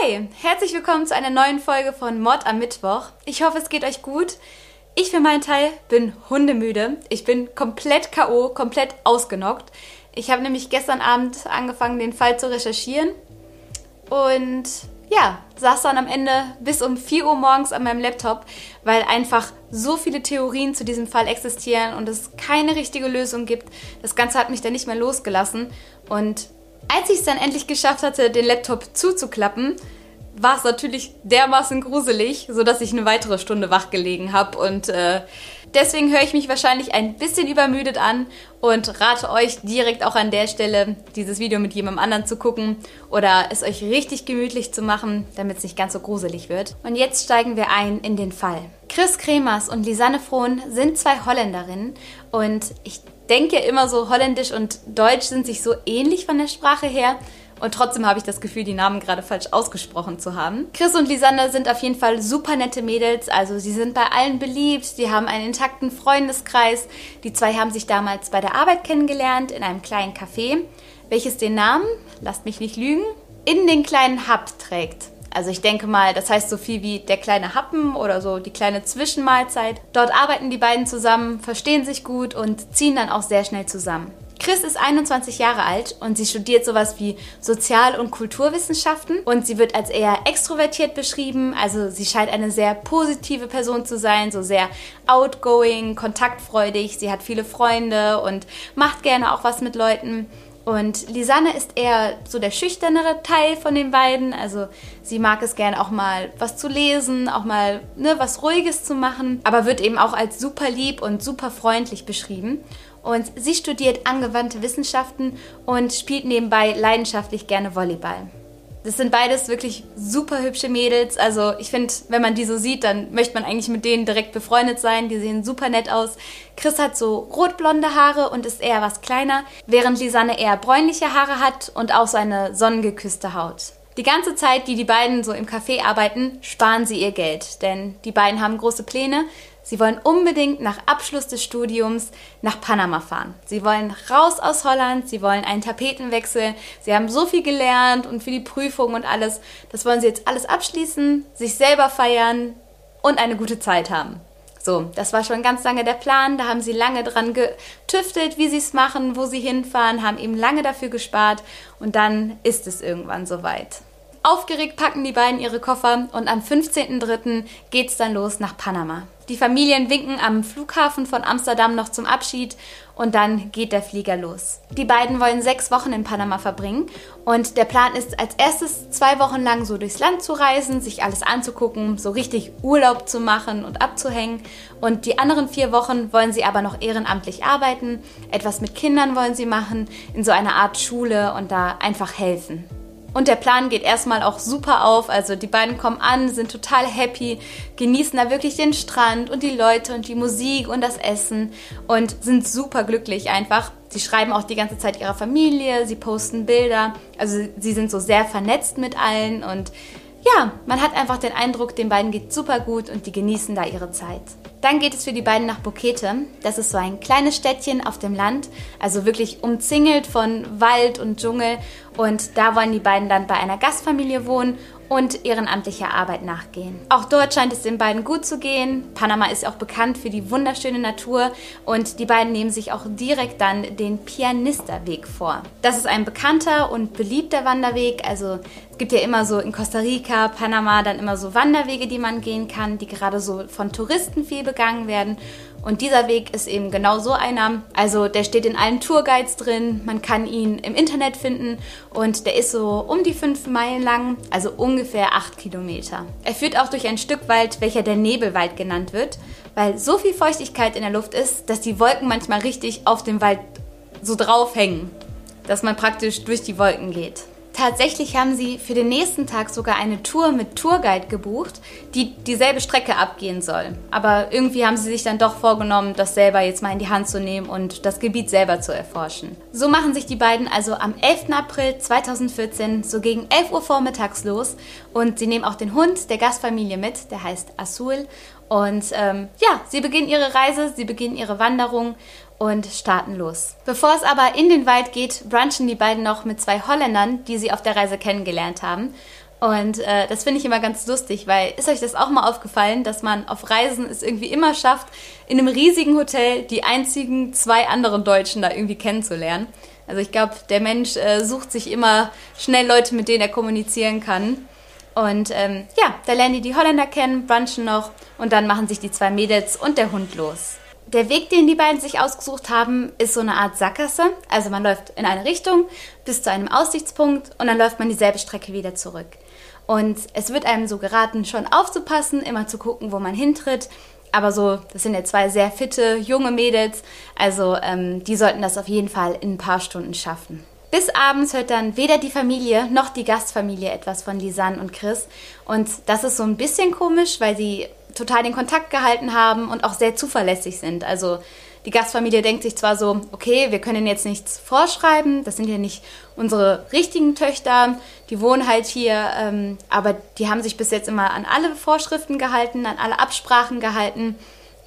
Hi, herzlich willkommen zu einer neuen Folge von Mord am Mittwoch. Ich hoffe, es geht euch gut. Ich für meinen Teil bin hundemüde. Ich bin komplett KO, komplett ausgenockt. Ich habe nämlich gestern Abend angefangen, den Fall zu recherchieren. Und ja, saß dann am Ende bis um 4 Uhr morgens an meinem Laptop, weil einfach so viele Theorien zu diesem Fall existieren und es keine richtige Lösung gibt. Das Ganze hat mich dann nicht mehr losgelassen. Und als ich es dann endlich geschafft hatte, den Laptop zuzuklappen, war es natürlich dermaßen gruselig, sodass ich eine weitere Stunde wach gelegen habe. Und äh, deswegen höre ich mich wahrscheinlich ein bisschen übermüdet an und rate euch direkt auch an der Stelle, dieses Video mit jemandem anderen zu gucken oder es euch richtig gemütlich zu machen, damit es nicht ganz so gruselig wird. Und jetzt steigen wir ein in den Fall. Chris Kremers und Lisanne Frohn sind zwei Holländerinnen und ich denke immer so, Holländisch und Deutsch sind sich so ähnlich von der Sprache her. Und trotzdem habe ich das Gefühl, die Namen gerade falsch ausgesprochen zu haben. Chris und Lisanne sind auf jeden Fall super nette Mädels. Also sie sind bei allen beliebt. Sie haben einen intakten Freundeskreis. Die zwei haben sich damals bei der Arbeit kennengelernt in einem kleinen Café, welches den Namen, lasst mich nicht lügen, in den kleinen Hub trägt. Also ich denke mal, das heißt so viel wie der kleine Happen oder so die kleine Zwischenmahlzeit. Dort arbeiten die beiden zusammen, verstehen sich gut und ziehen dann auch sehr schnell zusammen. Chris ist 21 Jahre alt und sie studiert sowas wie Sozial- und Kulturwissenschaften und sie wird als eher extrovertiert beschrieben. Also sie scheint eine sehr positive Person zu sein, so sehr outgoing, kontaktfreudig. Sie hat viele Freunde und macht gerne auch was mit Leuten. Und Lisanne ist eher so der schüchternere Teil von den beiden. Also sie mag es gern auch mal was zu lesen, auch mal ne, was Ruhiges zu machen, aber wird eben auch als super lieb und super freundlich beschrieben. Und sie studiert angewandte Wissenschaften und spielt nebenbei leidenschaftlich gerne Volleyball. Das sind beides wirklich super hübsche Mädels. Also ich finde, wenn man die so sieht, dann möchte man eigentlich mit denen direkt befreundet sein. Die sehen super nett aus. Chris hat so rotblonde Haare und ist eher was kleiner, während Lisanne eher bräunliche Haare hat und auch so eine sonnengeküsste Haut. Die ganze Zeit, die die beiden so im Café arbeiten, sparen sie ihr Geld, denn die beiden haben große Pläne. Sie wollen unbedingt nach Abschluss des Studiums nach Panama fahren. Sie wollen raus aus Holland, sie wollen einen Tapetenwechsel. Sie haben so viel gelernt und für die Prüfung und alles. Das wollen sie jetzt alles abschließen, sich selber feiern und eine gute Zeit haben. So, das war schon ganz lange der Plan. Da haben sie lange dran getüftelt, wie sie es machen, wo sie hinfahren, haben eben lange dafür gespart und dann ist es irgendwann soweit. Aufgeregt packen die beiden ihre Koffer und am 15.03. geht's dann los nach Panama. Die Familien winken am Flughafen von Amsterdam noch zum Abschied und dann geht der Flieger los. Die beiden wollen sechs Wochen in Panama verbringen und der Plan ist als erstes zwei Wochen lang so durchs Land zu reisen, sich alles anzugucken, so richtig Urlaub zu machen und abzuhängen und die anderen vier Wochen wollen sie aber noch ehrenamtlich arbeiten, etwas mit Kindern wollen sie machen, in so einer Art Schule und da einfach helfen. Und der Plan geht erstmal auch super auf. Also die beiden kommen an, sind total happy, genießen da wirklich den Strand und die Leute und die Musik und das Essen und sind super glücklich einfach. Sie schreiben auch die ganze Zeit ihrer Familie, sie posten Bilder. Also sie sind so sehr vernetzt mit allen und ja, man hat einfach den Eindruck, den beiden geht super gut und die genießen da ihre Zeit. Dann geht es für die beiden nach Bokete. Das ist so ein kleines Städtchen auf dem Land, also wirklich umzingelt von Wald und Dschungel. Und da wollen die beiden dann bei einer Gastfamilie wohnen und ehrenamtlicher Arbeit nachgehen. Auch dort scheint es den beiden gut zu gehen. Panama ist auch bekannt für die wunderschöne Natur und die beiden nehmen sich auch direkt dann den Pianista-Weg vor. Das ist ein bekannter und beliebter Wanderweg. Also es gibt ja immer so in Costa Rica, Panama dann immer so Wanderwege, die man gehen kann, die gerade so von Touristen viel begangen werden. Und dieser Weg ist eben genau so einer. Also der steht in allen Tourguides drin, man kann ihn im Internet finden und der ist so um die fünf Meilen lang, also ungefähr acht Kilometer. Er führt auch durch ein Stück Wald, welcher der Nebelwald genannt wird, weil so viel Feuchtigkeit in der Luft ist, dass die Wolken manchmal richtig auf dem Wald so draufhängen, dass man praktisch durch die Wolken geht. Tatsächlich haben sie für den nächsten Tag sogar eine Tour mit Tourguide gebucht, die dieselbe Strecke abgehen soll. Aber irgendwie haben sie sich dann doch vorgenommen, das selber jetzt mal in die Hand zu nehmen und das Gebiet selber zu erforschen. So machen sich die beiden also am 11. April 2014 so gegen 11 Uhr vormittags los und sie nehmen auch den Hund der Gastfamilie mit, der heißt Azul. Und ähm, ja, sie beginnen ihre Reise, sie beginnen ihre Wanderung und starten los. Bevor es aber in den Wald geht, brunchen die beiden noch mit zwei Holländern, die sie auf der Reise kennengelernt haben. Und äh, das finde ich immer ganz lustig, weil ist euch das auch mal aufgefallen, dass man auf Reisen es irgendwie immer schafft, in einem riesigen Hotel die einzigen zwei anderen Deutschen da irgendwie kennenzulernen. Also ich glaube, der Mensch äh, sucht sich immer schnell Leute, mit denen er kommunizieren kann. Und ähm, ja, da lernen die die Holländer kennen, brunchen noch und dann machen sich die zwei Mädels und der Hund los. Der Weg, den die beiden sich ausgesucht haben, ist so eine Art Sackgasse. Also man läuft in eine Richtung bis zu einem Aussichtspunkt und dann läuft man dieselbe Strecke wieder zurück. Und es wird einem so geraten, schon aufzupassen, immer zu gucken, wo man hintritt. Aber so, das sind ja zwei sehr fitte, junge Mädels. Also ähm, die sollten das auf jeden Fall in ein paar Stunden schaffen. Bis abends hört dann weder die Familie noch die Gastfamilie etwas von Lisanne und Chris. Und das ist so ein bisschen komisch, weil sie total den Kontakt gehalten haben und auch sehr zuverlässig sind. Also die Gastfamilie denkt sich zwar so, okay, wir können jetzt nichts vorschreiben, das sind ja nicht unsere richtigen Töchter, die wohnen halt hier, ähm, aber die haben sich bis jetzt immer an alle Vorschriften gehalten, an alle Absprachen gehalten.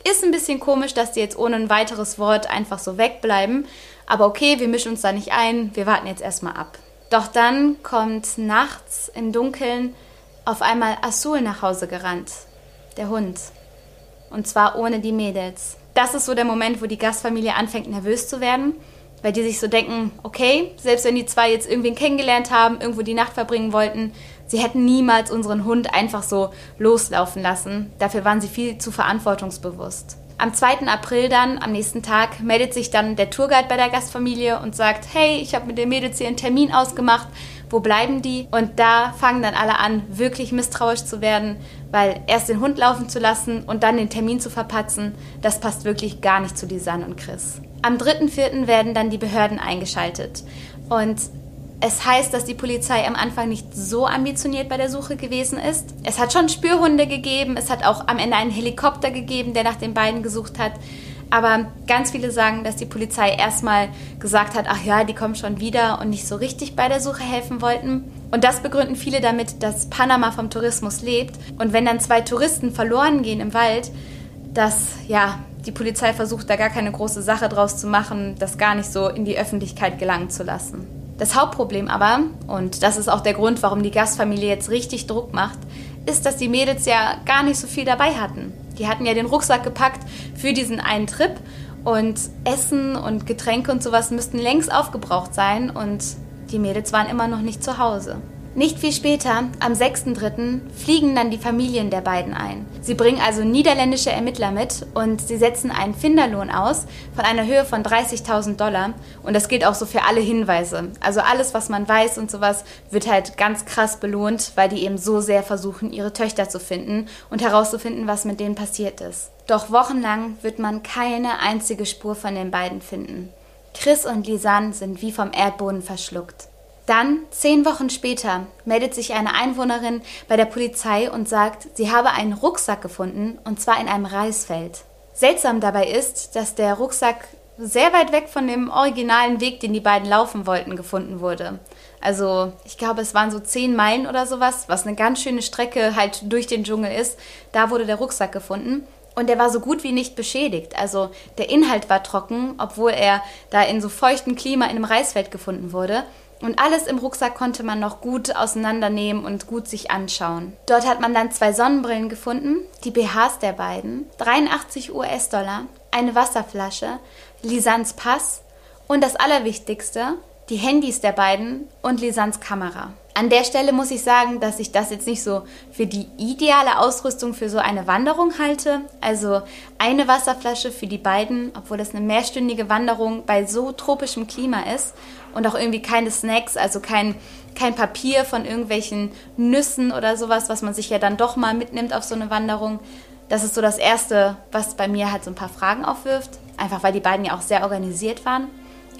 Ist ein bisschen komisch, dass die jetzt ohne ein weiteres Wort einfach so wegbleiben. Aber okay, wir mischen uns da nicht ein, wir warten jetzt erstmal ab. Doch dann kommt nachts im Dunkeln auf einmal Asul nach Hause gerannt. Der Hund. Und zwar ohne die Mädels das ist so der Moment, wo die Gastfamilie anfängt nervös zu werden, weil die sich so denken, okay, selbst wenn die zwei jetzt irgendwen kennengelernt haben, irgendwo die Nacht verbringen wollten, sie hätten niemals unseren Hund einfach so loslaufen lassen. Dafür waren sie viel zu verantwortungsbewusst. Am 2. April dann, am nächsten Tag, meldet sich dann der Tourguide bei der Gastfamilie und sagt, hey, ich habe mit den Mädels hier einen Termin ausgemacht, wo bleiben die? Und da fangen dann alle an, wirklich misstrauisch zu werden, weil erst den Hund laufen zu lassen und dann den Termin zu verpatzen, das passt wirklich gar nicht zu Lisanne und Chris. Am 3.4. werden dann die Behörden eingeschaltet. Und es heißt, dass die Polizei am Anfang nicht so ambitioniert bei der Suche gewesen ist. Es hat schon Spürhunde gegeben, es hat auch am Ende einen Helikopter gegeben, der nach den beiden gesucht hat. Aber ganz viele sagen, dass die Polizei erstmal gesagt hat, ach ja, die kommen schon wieder und nicht so richtig bei der Suche helfen wollten. Und das begründen viele damit, dass Panama vom Tourismus lebt. Und wenn dann zwei Touristen verloren gehen im Wald, dass ja, die Polizei versucht, da gar keine große Sache draus zu machen, das gar nicht so in die Öffentlichkeit gelangen zu lassen. Das Hauptproblem aber, und das ist auch der Grund, warum die Gastfamilie jetzt richtig Druck macht, ist, dass die Mädels ja gar nicht so viel dabei hatten. Die hatten ja den Rucksack gepackt für diesen einen Trip und Essen und Getränke und sowas müssten längst aufgebraucht sein und die Mädels waren immer noch nicht zu Hause. Nicht viel später, am 6.3., fliegen dann die Familien der beiden ein. Sie bringen also niederländische Ermittler mit und sie setzen einen Finderlohn aus von einer Höhe von 30.000 Dollar. Und das gilt auch so für alle Hinweise. Also alles, was man weiß und sowas, wird halt ganz krass belohnt, weil die eben so sehr versuchen, ihre Töchter zu finden und herauszufinden, was mit denen passiert ist. Doch wochenlang wird man keine einzige Spur von den beiden finden. Chris und Lisanne sind wie vom Erdboden verschluckt. Dann, zehn Wochen später, meldet sich eine Einwohnerin bei der Polizei und sagt, sie habe einen Rucksack gefunden, und zwar in einem Reisfeld. Seltsam dabei ist, dass der Rucksack sehr weit weg von dem originalen Weg, den die beiden laufen wollten, gefunden wurde. Also ich glaube, es waren so zehn Meilen oder sowas, was eine ganz schöne Strecke halt durch den Dschungel ist. Da wurde der Rucksack gefunden. Und der war so gut wie nicht beschädigt. Also der Inhalt war trocken, obwohl er da in so feuchtem Klima in einem Reisfeld gefunden wurde. Und alles im Rucksack konnte man noch gut auseinandernehmen und gut sich anschauen. Dort hat man dann zwei Sonnenbrillen gefunden, die BHs der beiden, 83 US-Dollar, eine Wasserflasche, Lisans Pass und das Allerwichtigste, die Handys der beiden und Lisans Kamera. An der Stelle muss ich sagen, dass ich das jetzt nicht so für die ideale Ausrüstung für so eine Wanderung halte. Also eine Wasserflasche für die beiden, obwohl das eine mehrstündige Wanderung bei so tropischem Klima ist und auch irgendwie keine Snacks, also kein, kein Papier von irgendwelchen Nüssen oder sowas, was man sich ja dann doch mal mitnimmt auf so eine Wanderung. Das ist so das Erste, was bei mir halt so ein paar Fragen aufwirft. Einfach weil die beiden ja auch sehr organisiert waren.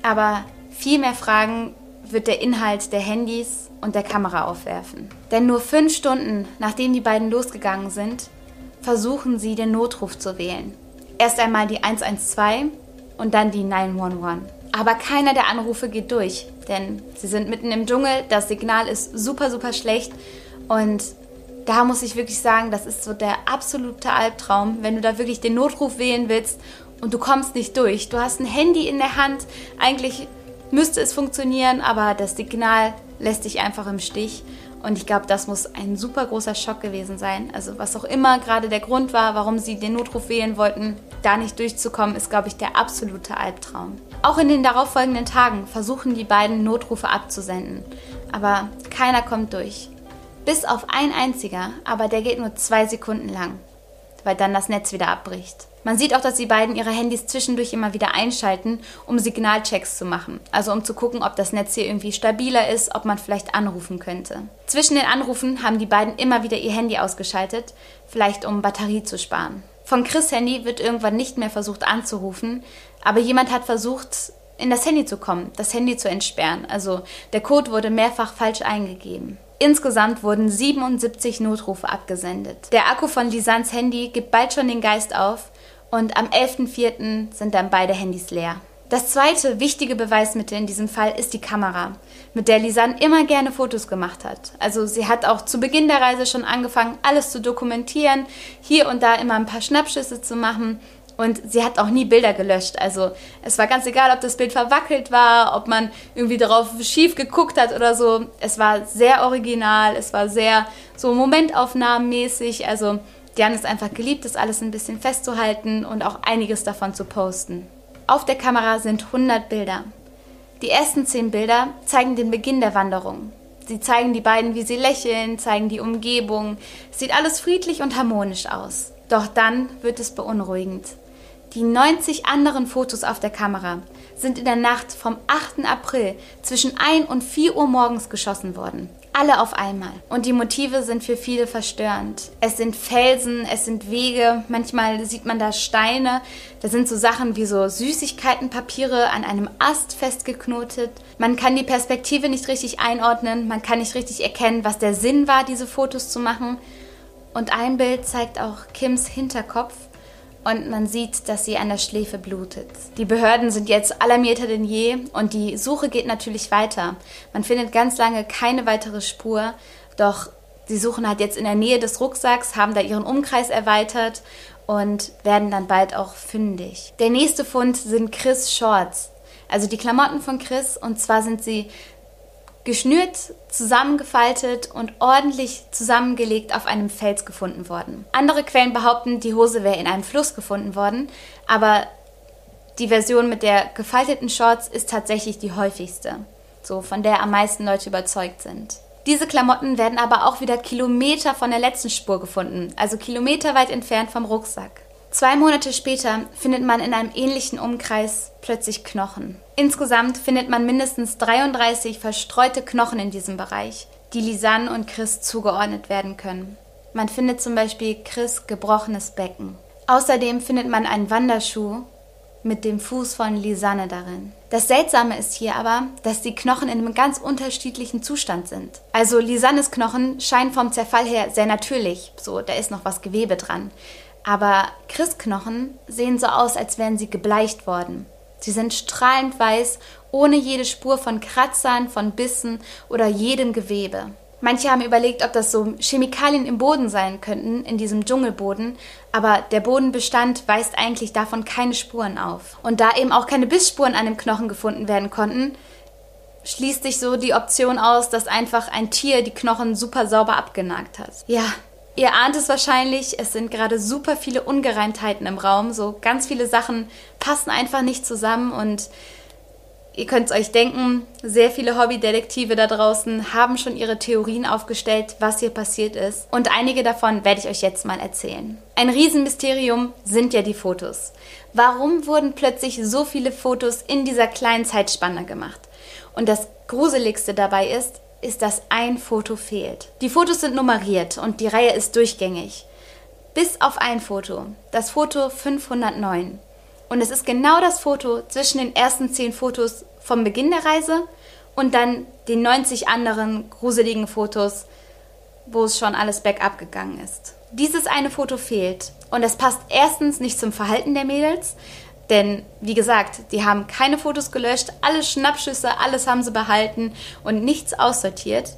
Aber viel mehr Fragen wird der Inhalt der Handys und der Kamera aufwerfen. Denn nur fünf Stunden nachdem die beiden losgegangen sind, versuchen sie den Notruf zu wählen. Erst einmal die 112 und dann die 911. Aber keiner der Anrufe geht durch, denn sie sind mitten im Dschungel, das Signal ist super, super schlecht und da muss ich wirklich sagen, das ist so der absolute Albtraum, wenn du da wirklich den Notruf wählen willst und du kommst nicht durch. Du hast ein Handy in der Hand, eigentlich müsste es funktionieren, aber das Signal lässt dich einfach im Stich Und ich glaube, das muss ein super großer Schock gewesen sein. Also was auch immer gerade der Grund war, warum sie den Notruf wählen wollten, da nicht durchzukommen, ist, glaube ich, der absolute Albtraum. Auch in den darauffolgenden Tagen versuchen die beiden Notrufe abzusenden. Aber keiner kommt durch. Bis auf ein einziger, aber der geht nur zwei Sekunden lang, weil dann das Netz wieder abbricht. Man sieht auch, dass die beiden ihre Handys zwischendurch immer wieder einschalten, um Signalchecks zu machen. Also um zu gucken, ob das Netz hier irgendwie stabiler ist, ob man vielleicht anrufen könnte. Zwischen den Anrufen haben die beiden immer wieder ihr Handy ausgeschaltet, vielleicht um Batterie zu sparen. Von Chris Handy wird irgendwann nicht mehr versucht anzurufen, aber jemand hat versucht, in das Handy zu kommen, das Handy zu entsperren. Also der Code wurde mehrfach falsch eingegeben. Insgesamt wurden 77 Notrufe abgesendet. Der Akku von Lisans Handy gibt bald schon den Geist auf und am 11.04. sind dann beide Handys leer. Das zweite wichtige Beweismittel in diesem Fall ist die Kamera, mit der Lisanne immer gerne Fotos gemacht hat. Also sie hat auch zu Beginn der Reise schon angefangen, alles zu dokumentieren, hier und da immer ein paar Schnappschüsse zu machen und sie hat auch nie Bilder gelöscht. Also es war ganz egal, ob das Bild verwackelt war, ob man irgendwie darauf schief geguckt hat oder so. Es war sehr original, es war sehr so momentaufnahmenmäßig. Also die haben es einfach geliebt, das alles ein bisschen festzuhalten und auch einiges davon zu posten. Auf der Kamera sind 100 Bilder. Die ersten 10 Bilder zeigen den Beginn der Wanderung. Sie zeigen die beiden, wie sie lächeln, zeigen die Umgebung. Es sieht alles friedlich und harmonisch aus. Doch dann wird es beunruhigend. Die 90 anderen Fotos auf der Kamera sind in der Nacht vom 8. April zwischen 1 und 4 Uhr morgens geschossen worden. Alle auf einmal. Und die Motive sind für viele verstörend. Es sind Felsen, es sind Wege, manchmal sieht man da Steine. Da sind so Sachen wie so Süßigkeitenpapiere an einem Ast festgeknotet. Man kann die Perspektive nicht richtig einordnen, man kann nicht richtig erkennen, was der Sinn war, diese Fotos zu machen. Und ein Bild zeigt auch Kims Hinterkopf und man sieht, dass sie an der Schläfe blutet. Die Behörden sind jetzt alarmierter denn je und die Suche geht natürlich weiter. Man findet ganz lange keine weitere Spur, doch sie suchen halt jetzt in der Nähe des Rucksacks, haben da ihren Umkreis erweitert und werden dann bald auch fündig. Der nächste Fund sind Chris Shorts. Also die Klamotten von Chris und zwar sind sie geschnürt, zusammengefaltet und ordentlich zusammengelegt auf einem Fels gefunden worden. Andere Quellen behaupten, die Hose wäre in einem Fluss gefunden worden, aber die Version mit der gefalteten Shorts ist tatsächlich die häufigste, so von der am meisten Leute überzeugt sind. Diese Klamotten werden aber auch wieder Kilometer von der letzten Spur gefunden, also kilometerweit entfernt vom Rucksack. Zwei Monate später findet man in einem ähnlichen Umkreis plötzlich Knochen. Insgesamt findet man mindestens 33 verstreute Knochen in diesem Bereich, die Lisanne und Chris zugeordnet werden können. Man findet zum Beispiel Chris gebrochenes Becken. Außerdem findet man einen Wanderschuh mit dem Fuß von Lisanne darin. Das Seltsame ist hier aber, dass die Knochen in einem ganz unterschiedlichen Zustand sind. Also Lisannes Knochen scheinen vom Zerfall her sehr natürlich, so da ist noch was Gewebe dran. Aber Christknochen sehen so aus, als wären sie gebleicht worden. Sie sind strahlend weiß, ohne jede Spur von Kratzern, von Bissen oder jedem Gewebe. Manche haben überlegt, ob das so Chemikalien im Boden sein könnten, in diesem Dschungelboden, aber der Bodenbestand weist eigentlich davon keine Spuren auf. Und da eben auch keine Bissspuren an dem Knochen gefunden werden konnten, schließt sich so die Option aus, dass einfach ein Tier die Knochen super sauber abgenagt hat. Ja, Ihr ahnt es wahrscheinlich, es sind gerade super viele Ungereimtheiten im Raum. So ganz viele Sachen passen einfach nicht zusammen und ihr könnt es euch denken, sehr viele Hobbydetektive da draußen haben schon ihre Theorien aufgestellt, was hier passiert ist. Und einige davon werde ich euch jetzt mal erzählen. Ein Riesenmysterium sind ja die Fotos. Warum wurden plötzlich so viele Fotos in dieser kleinen Zeitspanne gemacht? Und das Gruseligste dabei ist, ist, dass ein Foto fehlt. Die Fotos sind nummeriert und die Reihe ist durchgängig. Bis auf ein Foto, das Foto 509. Und es ist genau das Foto zwischen den ersten zehn Fotos vom Beginn der Reise und dann den 90 anderen gruseligen Fotos, wo es schon alles bergab gegangen ist. Dieses eine Foto fehlt und es passt erstens nicht zum Verhalten der Mädels, denn wie gesagt, die haben keine Fotos gelöscht, alle Schnappschüsse, alles haben sie behalten und nichts aussortiert.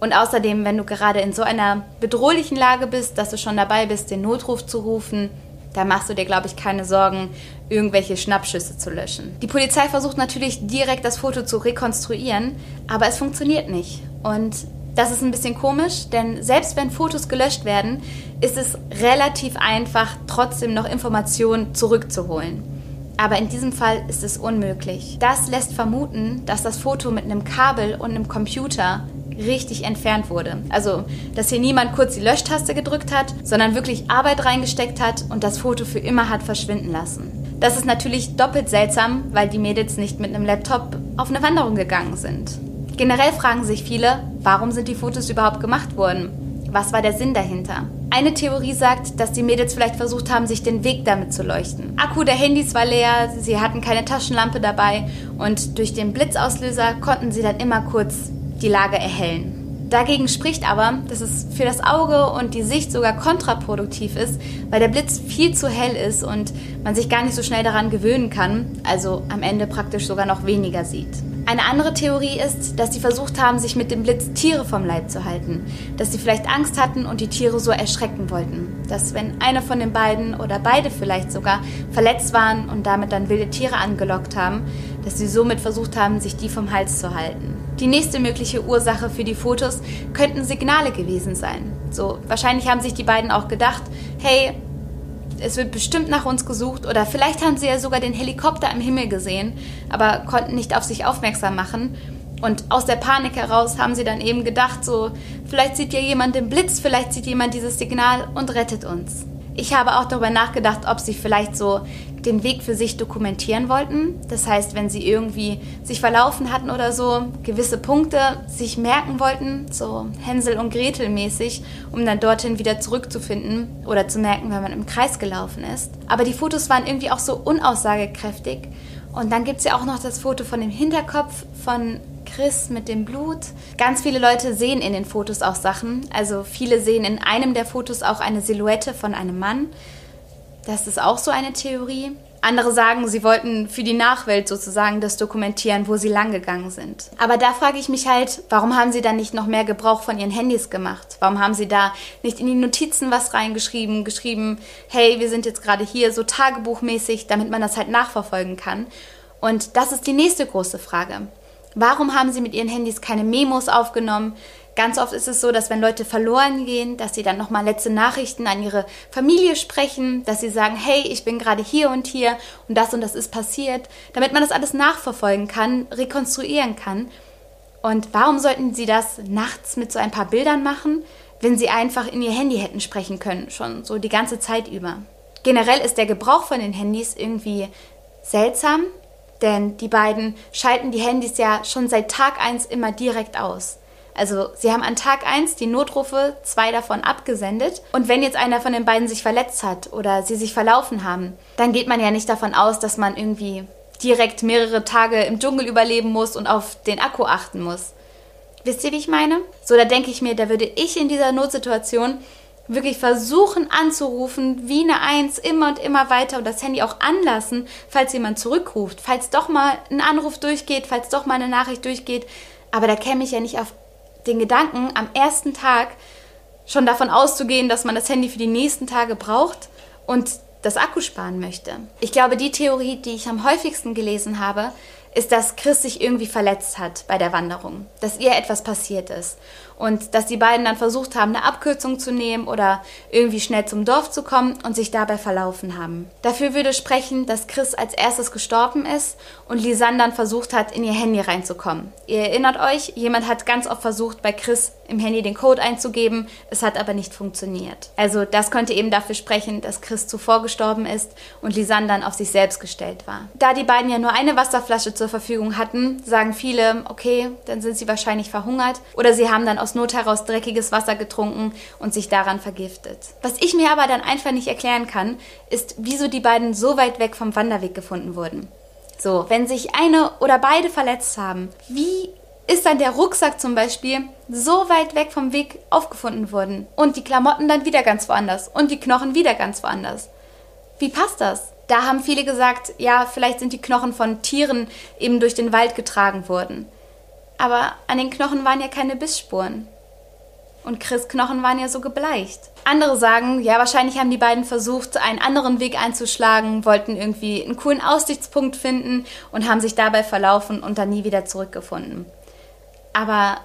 Und außerdem, wenn du gerade in so einer bedrohlichen Lage bist, dass du schon dabei bist, den Notruf zu rufen, da machst du dir, glaube ich, keine Sorgen, irgendwelche Schnappschüsse zu löschen. Die Polizei versucht natürlich direkt das Foto zu rekonstruieren, aber es funktioniert nicht. Und Das ist ein bisschen komisch, denn selbst wenn Fotos gelöscht werden, ist es relativ einfach, trotzdem noch Informationen zurückzuholen. Aber in diesem Fall ist es unmöglich. Das lässt vermuten, dass das Foto mit einem Kabel und einem Computer richtig entfernt wurde. Also, dass hier niemand kurz die Löschtaste gedrückt hat, sondern wirklich Arbeit reingesteckt hat und das Foto für immer hat verschwinden lassen. Das ist natürlich doppelt seltsam, weil die Mädels nicht mit einem Laptop auf eine Wanderung gegangen sind. Generell fragen sich viele, warum sind die Fotos überhaupt gemacht worden? Was war der Sinn dahinter? Eine Theorie sagt, dass die Mädels vielleicht versucht haben, sich den Weg damit zu leuchten. Akku der Handys war leer, sie hatten keine Taschenlampe dabei und durch den Blitzauslöser konnten sie dann immer kurz die Lage erhellen. Dagegen spricht aber, dass es für das Auge und die Sicht sogar kontraproduktiv ist, weil der Blitz viel zu hell ist und man sich gar nicht so schnell daran gewöhnen kann, also am Ende praktisch sogar noch weniger sieht. Eine andere Theorie ist, dass sie versucht haben, sich mit dem Blitz Tiere vom Leib zu halten, dass sie vielleicht Angst hatten und die Tiere so erschrecken wollten, dass wenn einer von den beiden oder beide vielleicht sogar verletzt waren und damit dann wilde Tiere angelockt haben, dass sie somit versucht haben, sich die vom Hals zu halten. Die nächste mögliche Ursache für die Fotos könnten Signale gewesen sein. So, wahrscheinlich haben sich die beiden auch gedacht, hey, es wird bestimmt nach uns gesucht oder vielleicht haben sie ja sogar den Helikopter im Himmel gesehen, aber konnten nicht auf sich aufmerksam machen. Und aus der Panik heraus haben sie dann eben gedacht, so, vielleicht sieht ja jemand den Blitz, vielleicht sieht jemand dieses Signal und rettet uns. Ich habe auch darüber nachgedacht, ob sie vielleicht so den Weg für sich dokumentieren wollten. Das heißt, wenn sie irgendwie sich verlaufen hatten oder so, gewisse Punkte sich merken wollten, so Hänsel und Gretel mäßig, um dann dorthin wieder zurückzufinden oder zu merken, wenn man im Kreis gelaufen ist. Aber die Fotos waren irgendwie auch so unaussagekräftig. Und dann gibt es ja auch noch das Foto von dem Hinterkopf von Chris mit dem Blut. Ganz viele Leute sehen in den Fotos auch Sachen. Also viele sehen in einem der Fotos auch eine Silhouette von einem Mann. Das ist auch so eine Theorie. Andere sagen, sie wollten für die Nachwelt sozusagen das dokumentieren, wo sie langgegangen sind. Aber da frage ich mich halt, warum haben sie dann nicht noch mehr Gebrauch von ihren Handys gemacht? Warum haben sie da nicht in die Notizen was reingeschrieben, geschrieben, hey, wir sind jetzt gerade hier, so tagebuchmäßig, damit man das halt nachverfolgen kann? Und das ist die nächste große Frage. Warum haben sie mit ihren Handys keine Memos aufgenommen? Ganz oft ist es so, dass wenn Leute verloren gehen, dass sie dann nochmal letzte Nachrichten an ihre Familie sprechen, dass sie sagen, hey, ich bin gerade hier und hier und das und das ist passiert, damit man das alles nachverfolgen kann, rekonstruieren kann. Und warum sollten sie das nachts mit so ein paar Bildern machen, wenn sie einfach in ihr Handy hätten sprechen können, schon so die ganze Zeit über? Generell ist der Gebrauch von den Handys irgendwie seltsam, denn die beiden schalten die Handys ja schon seit Tag 1 immer direkt aus. Also sie haben an Tag 1 die Notrufe, zwei davon abgesendet. Und wenn jetzt einer von den beiden sich verletzt hat oder sie sich verlaufen haben, dann geht man ja nicht davon aus, dass man irgendwie direkt mehrere Tage im Dschungel überleben muss und auf den Akku achten muss. Wisst ihr, wie ich meine? So, da denke ich mir, da würde ich in dieser Notsituation wirklich versuchen anzurufen, wie eine Eins, immer und immer weiter und das Handy auch anlassen, falls jemand zurückruft, falls doch mal ein Anruf durchgeht, falls doch mal eine Nachricht durchgeht. Aber da käme ich ja nicht auf den Gedanken, am ersten Tag schon davon auszugehen, dass man das Handy für die nächsten Tage braucht und das Akku sparen möchte. Ich glaube, die Theorie, die ich am häufigsten gelesen habe, ist, dass Chris sich irgendwie verletzt hat bei der Wanderung, dass ihr etwas passiert ist und dass die beiden dann versucht haben, eine Abkürzung zu nehmen oder irgendwie schnell zum Dorf zu kommen und sich dabei verlaufen haben. Dafür würde sprechen, dass Chris als erstes gestorben ist und Lisanne dann versucht hat, in ihr Handy reinzukommen. Ihr erinnert euch, jemand hat ganz oft versucht, bei Chris im Handy den Code einzugeben, es hat aber nicht funktioniert. Also das könnte eben dafür sprechen, dass Chris zuvor gestorben ist und Lisanne dann auf sich selbst gestellt war. Da die beiden ja nur eine Wasserflasche zur Verfügung hatten, sagen viele, okay, dann sind sie wahrscheinlich verhungert oder sie haben dann aus Not heraus dreckiges Wasser getrunken und sich daran vergiftet. Was ich mir aber dann einfach nicht erklären kann, ist, wieso die beiden so weit weg vom Wanderweg gefunden wurden. So, wenn sich eine oder beide verletzt haben, wie ist dann der Rucksack zum Beispiel so weit weg vom Weg aufgefunden worden und die Klamotten dann wieder ganz woanders und die Knochen wieder ganz woanders? Wie passt das? Da haben viele gesagt, ja, vielleicht sind die Knochen von Tieren eben durch den Wald getragen worden. Aber an den Knochen waren ja keine Bissspuren. Und Chris Knochen waren ja so gebleicht. Andere sagen, ja, wahrscheinlich haben die beiden versucht, einen anderen Weg einzuschlagen, wollten irgendwie einen coolen Aussichtspunkt finden und haben sich dabei verlaufen und dann nie wieder zurückgefunden. Aber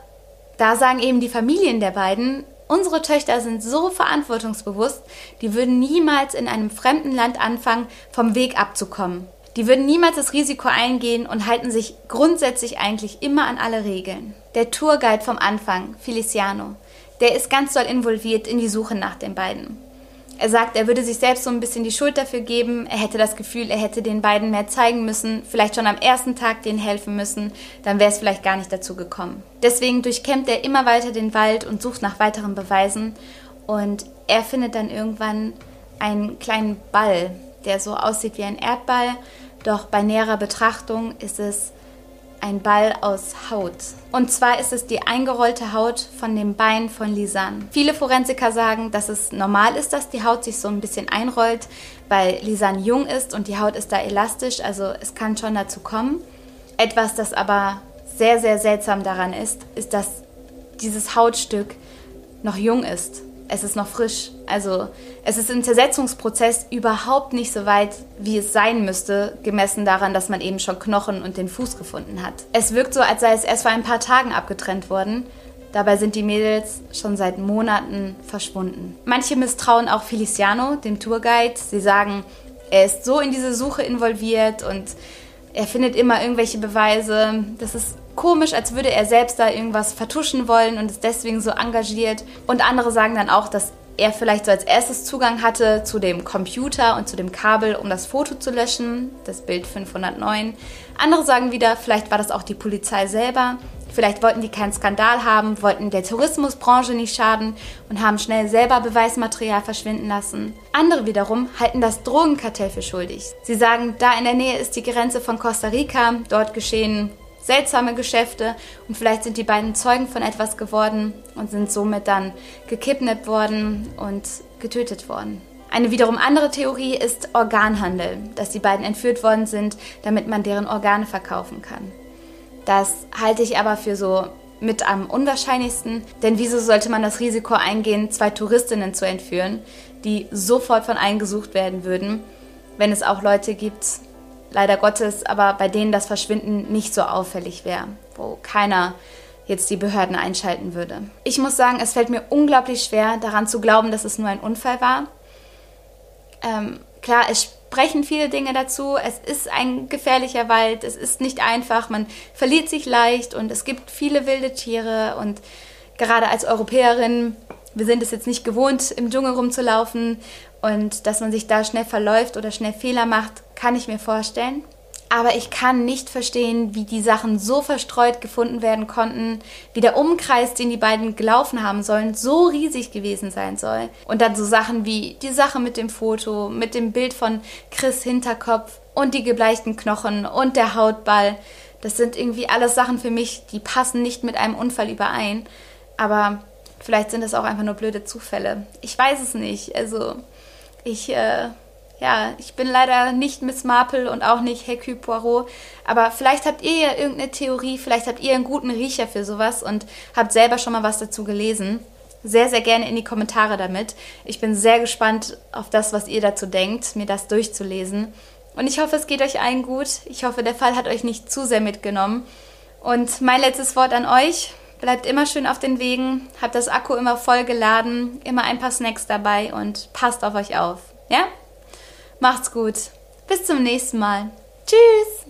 da sagen eben die Familien der beiden, unsere Töchter sind so verantwortungsbewusst, die würden niemals in einem fremden Land anfangen, vom Weg abzukommen. Die würden niemals das Risiko eingehen und halten sich grundsätzlich eigentlich immer an alle Regeln. Der Tourguide vom Anfang, Feliciano, der ist ganz doll involviert in die Suche nach den beiden. Er sagt, er würde sich selbst so ein bisschen die Schuld dafür geben. Er hätte das Gefühl, er hätte den beiden mehr zeigen müssen, vielleicht schon am ersten Tag denen helfen müssen, dann wäre es vielleicht gar nicht dazu gekommen. Deswegen durchkämmt er immer weiter den Wald und sucht nach weiteren Beweisen und er findet dann irgendwann einen kleinen Ball, der so aussieht wie ein Erdball, doch bei näherer Betrachtung ist es ein Ball aus Haut. Und zwar ist es die eingerollte Haut von dem Bein von Lisanne. Viele Forensiker sagen, dass es normal ist, dass die Haut sich so ein bisschen einrollt, weil Lisanne jung ist und die Haut ist da elastisch, also es kann schon dazu kommen. Etwas, das aber sehr, sehr seltsam daran ist, ist, dass dieses Hautstück noch jung ist es ist noch frisch. Also es ist im Zersetzungsprozess überhaupt nicht so weit, wie es sein müsste, gemessen daran, dass man eben schon Knochen und den Fuß gefunden hat. Es wirkt so, als sei es erst vor ein paar Tagen abgetrennt worden. Dabei sind die Mädels schon seit Monaten verschwunden. Manche misstrauen auch Feliciano, dem Tourguide. Sie sagen, er ist so in diese Suche involviert und er findet immer irgendwelche Beweise. Das ist komisch, als würde er selbst da irgendwas vertuschen wollen und ist deswegen so engagiert. Und andere sagen dann auch, dass er vielleicht so als erstes Zugang hatte zu dem Computer und zu dem Kabel, um das Foto zu löschen, das Bild 509. Andere sagen wieder, vielleicht war das auch die Polizei selber. Vielleicht wollten die keinen Skandal haben, wollten der Tourismusbranche nicht schaden und haben schnell selber Beweismaterial verschwinden lassen. Andere wiederum halten das Drogenkartell für schuldig. Sie sagen, da in der Nähe ist die Grenze von Costa Rica, dort geschehen seltsame Geschäfte und vielleicht sind die beiden Zeugen von etwas geworden und sind somit dann gekidnappt worden und getötet worden. Eine wiederum andere Theorie ist Organhandel, dass die beiden entführt worden sind, damit man deren Organe verkaufen kann. Das halte ich aber für so mit am unwahrscheinlichsten, denn wieso sollte man das Risiko eingehen, zwei Touristinnen zu entführen, die sofort von allen gesucht werden würden, wenn es auch Leute gibt, leider Gottes aber bei denen das Verschwinden nicht so auffällig wäre, wo keiner jetzt die Behörden einschalten würde. Ich muss sagen, es fällt mir unglaublich schwer, daran zu glauben, dass es nur ein Unfall war. Ähm, klar, es sprechen viele Dinge dazu. Es ist ein gefährlicher Wald, es ist nicht einfach, man verliert sich leicht und es gibt viele wilde Tiere und gerade als Europäerin, wir sind es jetzt nicht gewohnt, im Dschungel rumzulaufen und dass man sich da schnell verläuft oder schnell Fehler macht, kann ich mir vorstellen. Aber ich kann nicht verstehen, wie die Sachen so verstreut gefunden werden konnten, wie der Umkreis, den die beiden gelaufen haben sollen, so riesig gewesen sein soll. Und dann so Sachen wie die Sache mit dem Foto, mit dem Bild von Chris Hinterkopf und die gebleichten Knochen und der Hautball. Das sind irgendwie alles Sachen für mich, die passen nicht mit einem Unfall überein. Aber vielleicht sind es auch einfach nur blöde Zufälle. Ich weiß es nicht. Also ich, äh, ja, ich bin leider nicht Miss Marple und auch nicht Hercule Poirot, aber vielleicht habt ihr ja irgendeine Theorie, vielleicht habt ihr einen guten Riecher für sowas und habt selber schon mal was dazu gelesen. Sehr, sehr gerne in die Kommentare damit. Ich bin sehr gespannt auf das, was ihr dazu denkt, mir das durchzulesen. Und ich hoffe, es geht euch allen gut. Ich hoffe, der Fall hat euch nicht zu sehr mitgenommen. Und mein letztes Wort an euch. Bleibt immer schön auf den Wegen, habt das Akku immer voll geladen, immer ein paar Snacks dabei und passt auf euch auf. Ja? Macht's gut. Bis zum nächsten Mal. Tschüss.